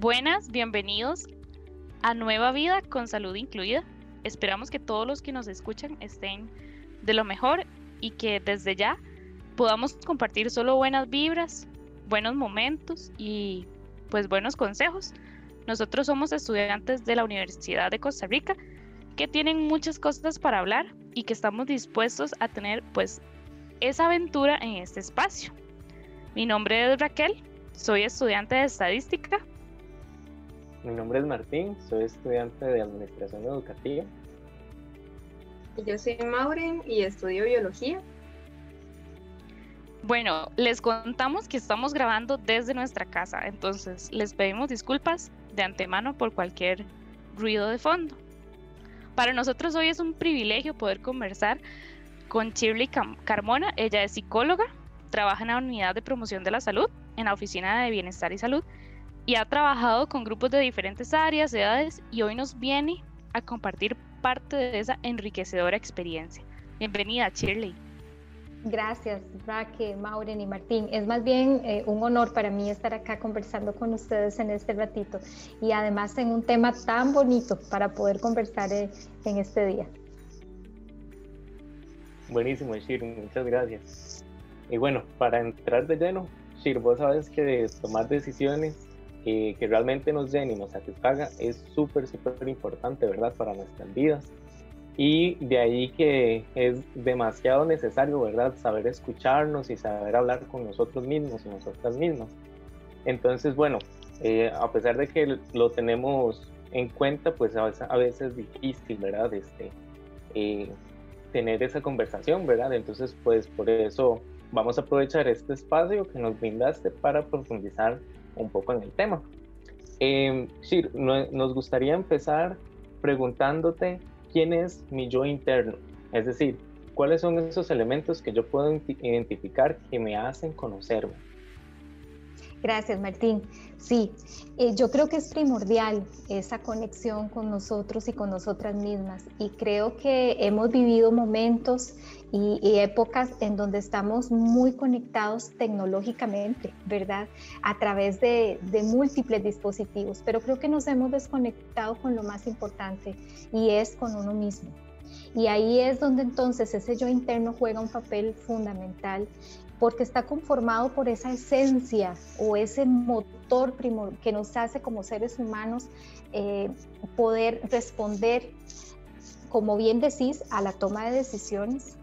Buenas, bienvenidos a Nueva Vida con Salud Incluida. Esperamos que todos los que nos escuchan estén de lo mejor y que desde ya podamos compartir solo buenas vibras, buenos momentos y pues buenos consejos. Nosotros somos estudiantes de la Universidad de Costa Rica que tienen muchas cosas para hablar y que estamos dispuestos a tener pues esa aventura en este espacio. Mi nombre es Raquel, soy estudiante de estadística mi nombre es Martín, soy estudiante de Administración Educativa. Yo soy Maureen y estudio Biología. Bueno, les contamos que estamos grabando desde nuestra casa, entonces les pedimos disculpas de antemano por cualquier ruido de fondo. Para nosotros hoy es un privilegio poder conversar con Shirley Carmona. Ella es psicóloga, trabaja en la unidad de promoción de la salud, en la oficina de bienestar y salud y ha trabajado con grupos de diferentes áreas, edades y hoy nos viene a compartir parte de esa enriquecedora experiencia. Bienvenida, Shirley. Gracias, Raque, Maureen y Martín. Es más bien eh, un honor para mí estar acá conversando con ustedes en este ratito y además en un tema tan bonito para poder conversar eh, en este día. Buenísimo, Shir, muchas gracias. Y bueno, para entrar de lleno, Shir, vos sabes que tomar decisiones que, realmente nos llene y nos satisfaga es súper, súper importante, ¿verdad? Para nuestras vidas. Y de ahí que es demasiado necesario, ¿verdad? Saber escucharnos y saber hablar con nosotros mismos y nosotras mismas. Entonces, bueno, eh, a pesar de que lo tenemos en cuenta, pues a veces, a veces es difícil, ¿verdad? Este, eh, tener esa conversación, ¿verdad? Entonces, pues por eso vamos a aprovechar este espacio que nos brindaste para profundizar un poco en el tema. Eh, nos gustaría empezar preguntándote quién es mi yo interno, es decir, cuáles son esos elementos que yo puedo identificar que me hacen conocerme. Gracias, Martín. Sí, eh, yo creo que es primordial esa conexión con nosotros y con nosotras mismas. Y creo que hemos vivido momentos y, épocas en donde estamos muy conectados tecnológicamente, ¿verdad? A través de, de múltiples dispositivos. Pero creo que nos hemos desconectado con lo más importante y es con uno mismo. Y ahí es donde entonces ese yo interno juega un papel fundamental porque está conformado por esa esencia o ese motor que nos hace como seres humanos eh, poder responder, como bien decís, a la toma de decisiones,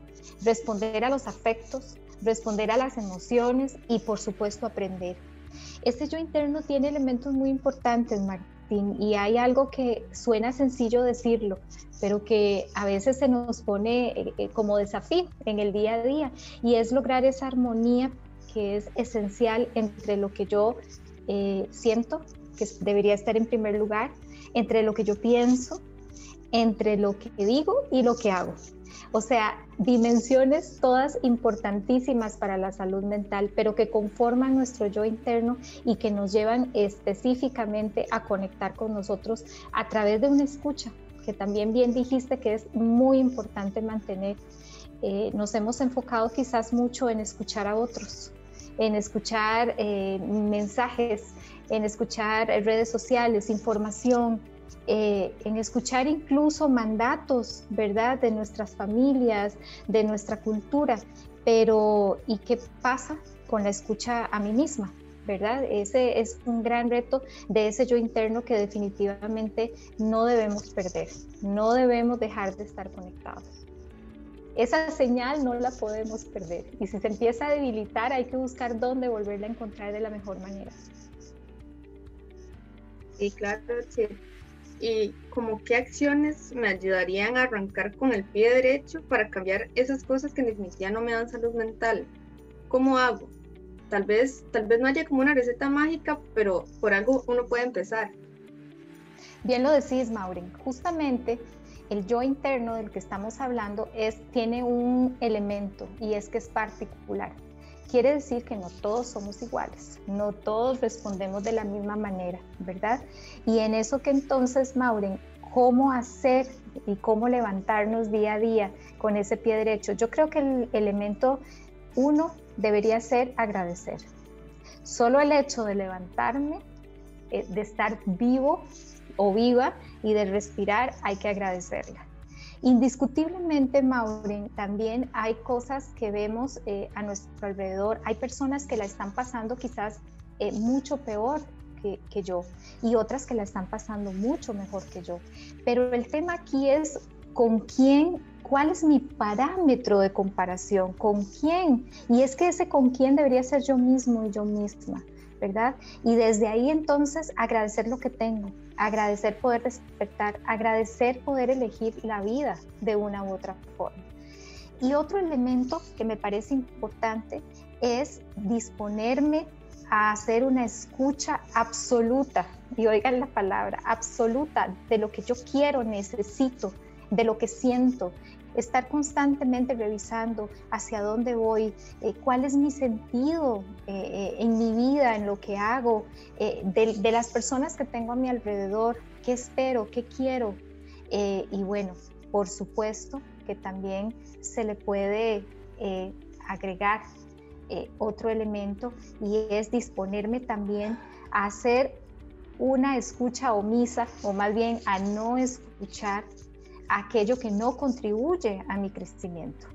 responder a los afectos, responder a las emociones y por supuesto aprender. Este yo interno tiene elementos muy importantes, Y hay algo que suena sencillo decirlo, pero que a veces se nos pone eh, eh, como desafío en el día a día y es lograr esa armonía que es esencial entre lo que yo eh, siento, que debería estar en primer lugar, entre lo que yo pienso, entre lo que digo y lo que hago. O sea, dimensiones todas importantísimas para la salud mental, pero que conforman nuestro yo interno y que nos llevan específicamente a conectar con nosotros a través de una escucha, que también bien dijiste que es muy importante mantener. Eh, nos hemos enfocado quizás mucho en escuchar a otros, en escuchar eh, mensajes, en escuchar redes sociales, información, eh, en escuchar incluso mandatos, ¿verdad?, de nuestras familias, de nuestra cultura. Pero, ¿y qué pasa con la escucha a mí misma? ¿verdad? Ese es un gran reto de ese yo interno que definitivamente no debemos perder, no debemos dejar de estar conectados. Esa señal no la podemos perder y si se empieza a debilitar hay que buscar dónde volverla a encontrar de la mejor manera. Sí, claro, sí. ¿Y como qué acciones me ayudarían a arrancar con el pie derecho para cambiar esas cosas que en definitiva no me dan salud mental? ¿Cómo hago? Tal vez, tal vez no haya como una receta mágica, pero por algo uno puede empezar. Bien lo decís, Maureen. Justamente el yo interno del que estamos hablando es, tiene un elemento y es que es particular. Quiere decir que no todos somos iguales, no todos respondemos de la misma manera, ¿verdad? Y en eso que entonces, Maureen, cómo hacer y cómo levantarnos día a día con ese pie derecho. Yo creo que el elemento uno debería ser agradecer. Solo el hecho de levantarme, eh, de estar vivo o viva y de respirar, hay que agradecerla. Indiscutiblemente, Maureen, también hay cosas que vemos eh, a nuestro alrededor. Hay personas que la están pasando quizás eh, mucho peor que, que, yo y otras que la están pasando mucho mejor que yo. Pero el tema aquí es con quién, cuál es mi parámetro de comparación, con quién. Y es que ese con quién debería ser yo mismo y yo misma. ¿Verdad? Y desde ahí entonces agradecer lo que tengo, agradecer poder despertar, agradecer poder elegir la vida de una u otra forma. Y otro elemento que me parece importante es disponerme a hacer una escucha absoluta, y oigan la palabra, absoluta de lo que yo quiero, necesito, de lo que siento, estar constantemente revisando hacia dónde voy, eh, cuál es mi sentido eh, eh, en mi vida, en lo que hago, de, de, las personas que tengo a mi alrededor, qué espero, qué quiero. y bueno, por supuesto que también se le puede agregar otro elemento y es disponerme también a hacer una escucha omisa o más bien a no escuchar aquello que no contribuye a mi crecimiento.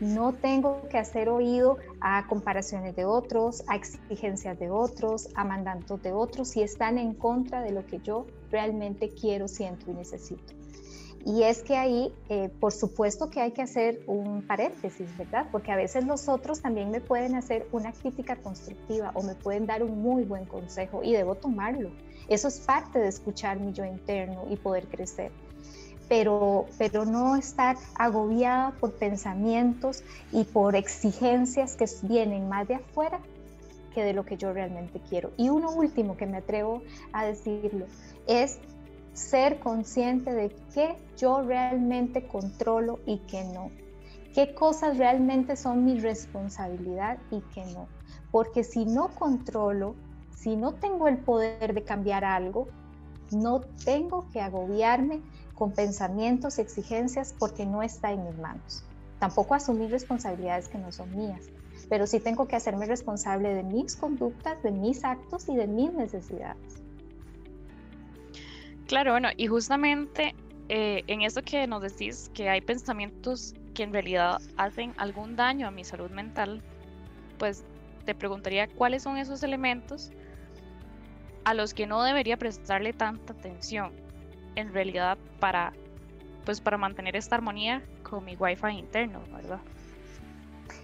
No tengo que hacer oído a comparaciones de otros, a exigencias de otros, a mandatos de otros si están en contra de lo que yo realmente quiero, siento y necesito. Y es que ahí, eh, por supuesto que hay que hacer un paréntesis, ¿verdad? Porque a veces los otros también me pueden hacer una crítica constructiva o me pueden dar un muy buen consejo y debo tomarlo. Eso es parte de escuchar mi yo interno y poder crecer pero, pero no estar agobiada por pensamientos y por exigencias que vienen más de afuera que de lo que yo realmente quiero. Y uno último que me atrevo a decirlo es ser consciente de qué yo realmente controlo y qué no. Qué cosas realmente son mi responsabilidad y qué no. Porque si no controlo, si no tengo el poder de cambiar algo, no tengo que agobiarme con pensamientos y exigencias porque no está en mis manos. Tampoco asumir responsabilidades que no son mías, pero sí tengo que hacerme responsable de mis conductas, de mis actos y de mis necesidades. Claro, bueno, y justamente eh, en eso que nos decís, que hay pensamientos que en realidad hacen algún daño a mi salud mental, pues te preguntaría cuáles son esos elementos a los que no debería prestarle tanta atención en realidad para, pues, para mantener esta armonía con mi wifi interno, ¿verdad?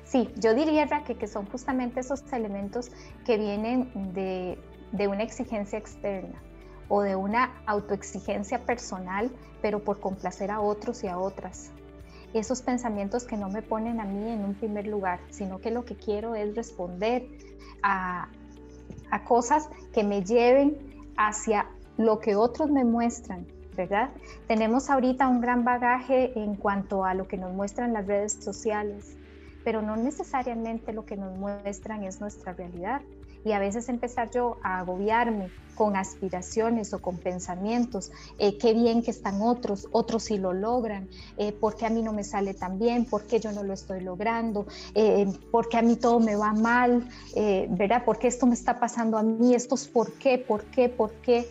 Sí, yo diría que, que son justamente esos elementos que vienen de, de una exigencia externa o de una autoexigencia personal, pero por complacer a otros y a otras. Esos pensamientos que no me ponen a mí en un primer lugar, sino que lo que quiero es responder a, a cosas que me lleven hacia lo que otros me muestran, ¿verdad? Tenemos ahorita un gran bagaje en cuanto a lo que nos muestran las redes sociales, pero no necesariamente lo que nos muestran es nuestra realidad. Y a veces empezar yo a agobiarme con aspiraciones o con pensamientos, eh, qué bien que están otros, otros sí lo logran, eh, por qué a mí no me sale tan bien, por qué yo no lo estoy logrando, eh, por qué a mí todo me va mal, eh, ¿verdad? ¿Por qué esto me está pasando a mí? Estos por qué, por qué, por qué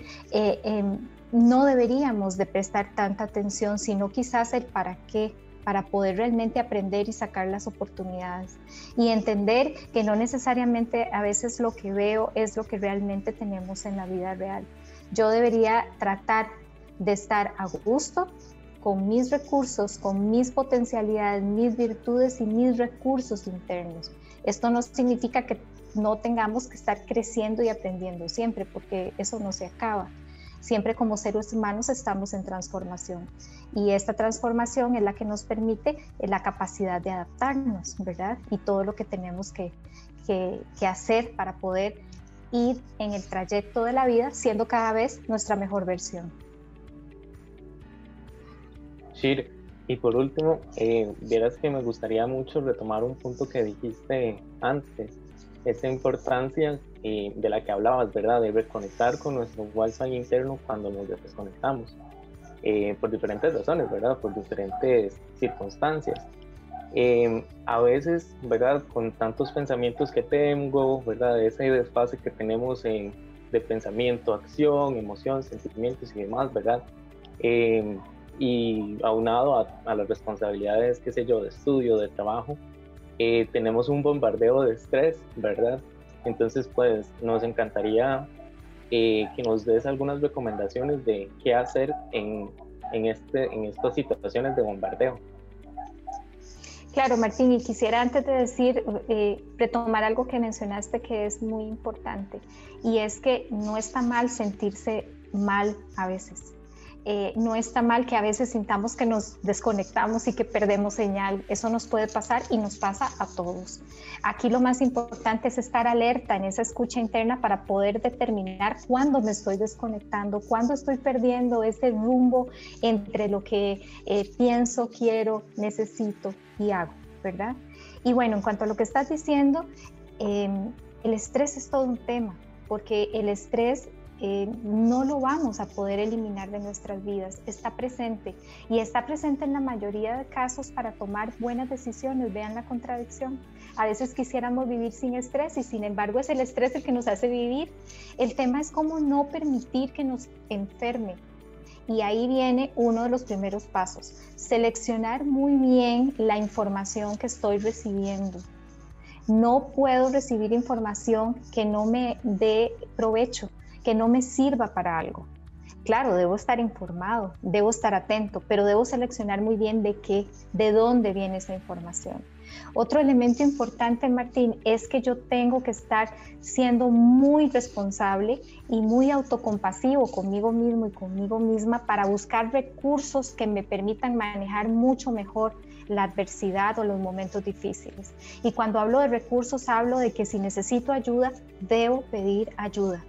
no deberíamos de prestar tanta atención, sino quizás el para qué, para poder realmente aprender y sacar las oportunidades y entender que no necesariamente a veces lo que veo es lo que realmente tenemos en la vida real. Yo debería tratar de estar a gusto con mis recursos, con mis potencialidades, mis virtudes y mis recursos internos. Esto no significa que no tengamos que estar creciendo y aprendiendo siempre, porque eso no se acaba Siempre como seres humanos estamos en transformación y esta transformación es la que nos permite eh, la capacidad de adaptarnos, ¿verdad? Y todo lo que tenemos que, que, hacer para poder ir en el trayecto de la vida siendo cada vez nuestra mejor versión. Shir, y por último, eh, vieras que me gustaría mucho retomar un punto que dijiste antes, esa importancia eh, de la que hablabas, ¿verdad? De reconectar con nuestro wifi interno cuando nos desconectamos. eh, por diferentes razones, ¿verdad? Por diferentes circunstancias. Em, a veces, ¿verdad? Con tantos pensamientos que tengo, ¿verdad? Ese desfase que tenemos en, de pensamiento, acción, emoción, sentimientos y demás, ¿verdad? Em, y aunado a, a, las responsabilidades, qué sé yo, de estudio, de trabajo, eh, tenemos un bombardeo de estrés, ¿verdad? Entonces, pues nos encantaría eh, que nos des algunas recomendaciones de qué hacer en, en, este, en estas situaciones de bombardeo. Claro, Martín, y quisiera antes de decir, eh, retomar algo que mencionaste que es muy importante, y es que no está mal sentirse mal a veces. Eh, no está mal que a veces sintamos que nos desconectamos y que perdemos señal. Eso nos puede pasar y nos pasa a todos. Aquí lo más importante es estar alerta en esa escucha interna para poder determinar cuándo me estoy desconectando, cuándo estoy perdiendo ese rumbo entre lo que eh, pienso, quiero, necesito y hago, ¿verdad? Y bueno, en cuanto a lo que estás diciendo, em, el estrés es todo un tema, porque el estrés eh, no lo vamos a poder eliminar de nuestras vidas. Está presente y está presente en la mayoría de casos para tomar buenas decisiones. Vean la contradicción. A veces quisiéramos vivir sin estrés y sin embargo es el estrés el que nos hace vivir. El tema es cómo no permitir que nos enferme. Y ahí viene uno de los primeros pasos. Seleccionar muy bien la información que estoy recibiendo. No puedo recibir información que no me dé provecho que no me sirva para algo. Claro, debo estar informado, debo estar atento, pero debo seleccionar muy bien de qué, de dónde viene esa información. Otro elemento importante, Martín, es que yo tengo que estar siendo muy responsable y muy autocompasivo conmigo mismo y conmigo misma para buscar recursos que me permitan manejar mucho mejor la adversidad o los momentos difíciles. Y cuando hablo de recursos, hablo de que si necesito ayuda, debo pedir ayuda.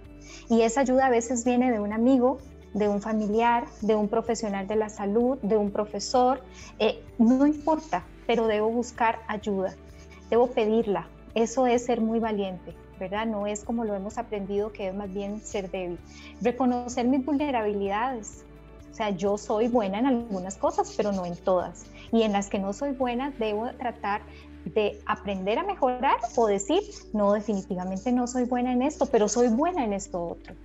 Y esa ayuda a veces viene de un amigo, de un familiar, de un profesional de la salud, de un profesor. Eh, no importa, pero debo buscar ayuda, debo pedirla. Eso es ser muy valiente, ¿verdad? No es como lo hemos aprendido, que es más bien ser débil. Reconocer mis vulnerabilidades. O sea, yo soy buena en algunas cosas, pero no en todas. Y en las que no soy buena, debo tratar de aprender a mejorar o decir, no, definitivamente no soy buena en esto, pero soy buena en esto otro.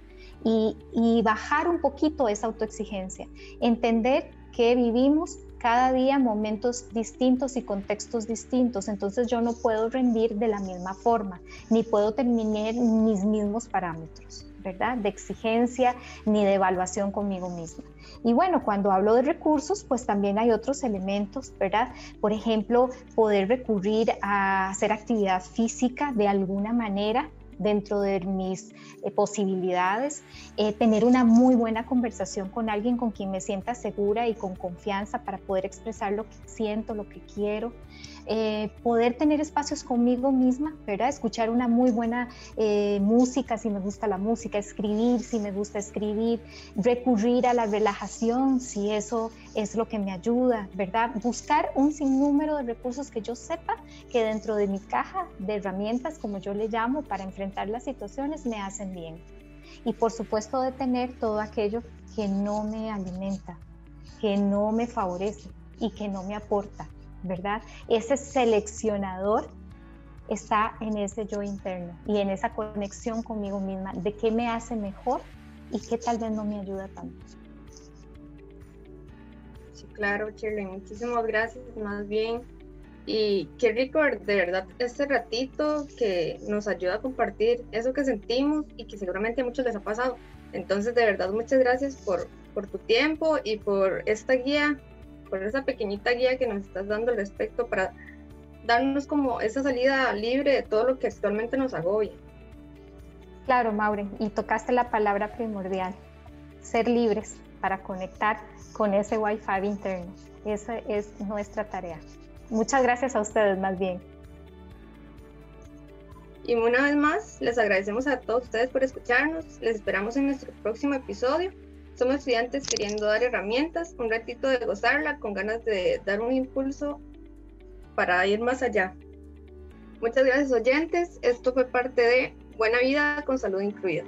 Y, y bajar un poquito esa autoexigencia, entender que vivimos cada día momentos distintos y contextos distintos, entonces yo no puedo rendir de la misma forma, ni puedo terminar mis mismos parámetros. ¿verdad? De exigencia ni de evaluación conmigo misma. Y bueno, cuando hablo de recursos, pues también hay otros elementos, ¿verdad? Por ejemplo, poder recurrir a hacer actividad física de alguna manera dentro de mis eh, posibilidades, eh, tener una muy buena conversación con alguien con quien me sienta segura y con confianza para poder expresar lo que siento, lo que quiero, eh, poder tener espacios conmigo misma, ¿verdad? Escuchar una muy buena eh, música si me gusta la música, escribir si me gusta escribir, recurrir a la relajación si eso es lo que me ayuda, ¿verdad? Buscar un sinnúmero de recursos que yo sepa que dentro de mi caja de herramientas, como yo le llamo, para enfrentar las situaciones me hacen bien. Y por supuesto detener todo aquello que no me alimenta, que no me favorece y que no me aporta ¿verdad? Ese seleccionador está en ese yo interno y en esa conexión conmigo misma de qué me hace mejor y qué tal vez no me ayuda tanto. Sí, claro, Shirley, muchísimas gracias, más bien. Y qué rico, de verdad, este ratito que nos ayuda a compartir eso que sentimos y que seguramente a muchos les ha pasado. Entonces, de verdad, muchas gracias por, por tu tiempo y por esta guía por esa pequeñita guía que nos estás dando al respecto para darnos como esa salida libre de todo lo que actualmente nos agobia. Claro, Maureen, y tocaste la palabra primordial, ser libres para conectar con ese Wi-Fi interno. Esa es nuestra tarea. Muchas gracias a ustedes más bien. Y una vez más, les agradecemos a todos ustedes por escucharnos. Les esperamos en nuestro próximo episodio. Somos estudiantes queriendo dar herramientas, un ratito de gozarla, con ganas de dar un impulso para ir más allá. Muchas gracias oyentes. Esto fue parte de Buena Vida con Salud Incluida.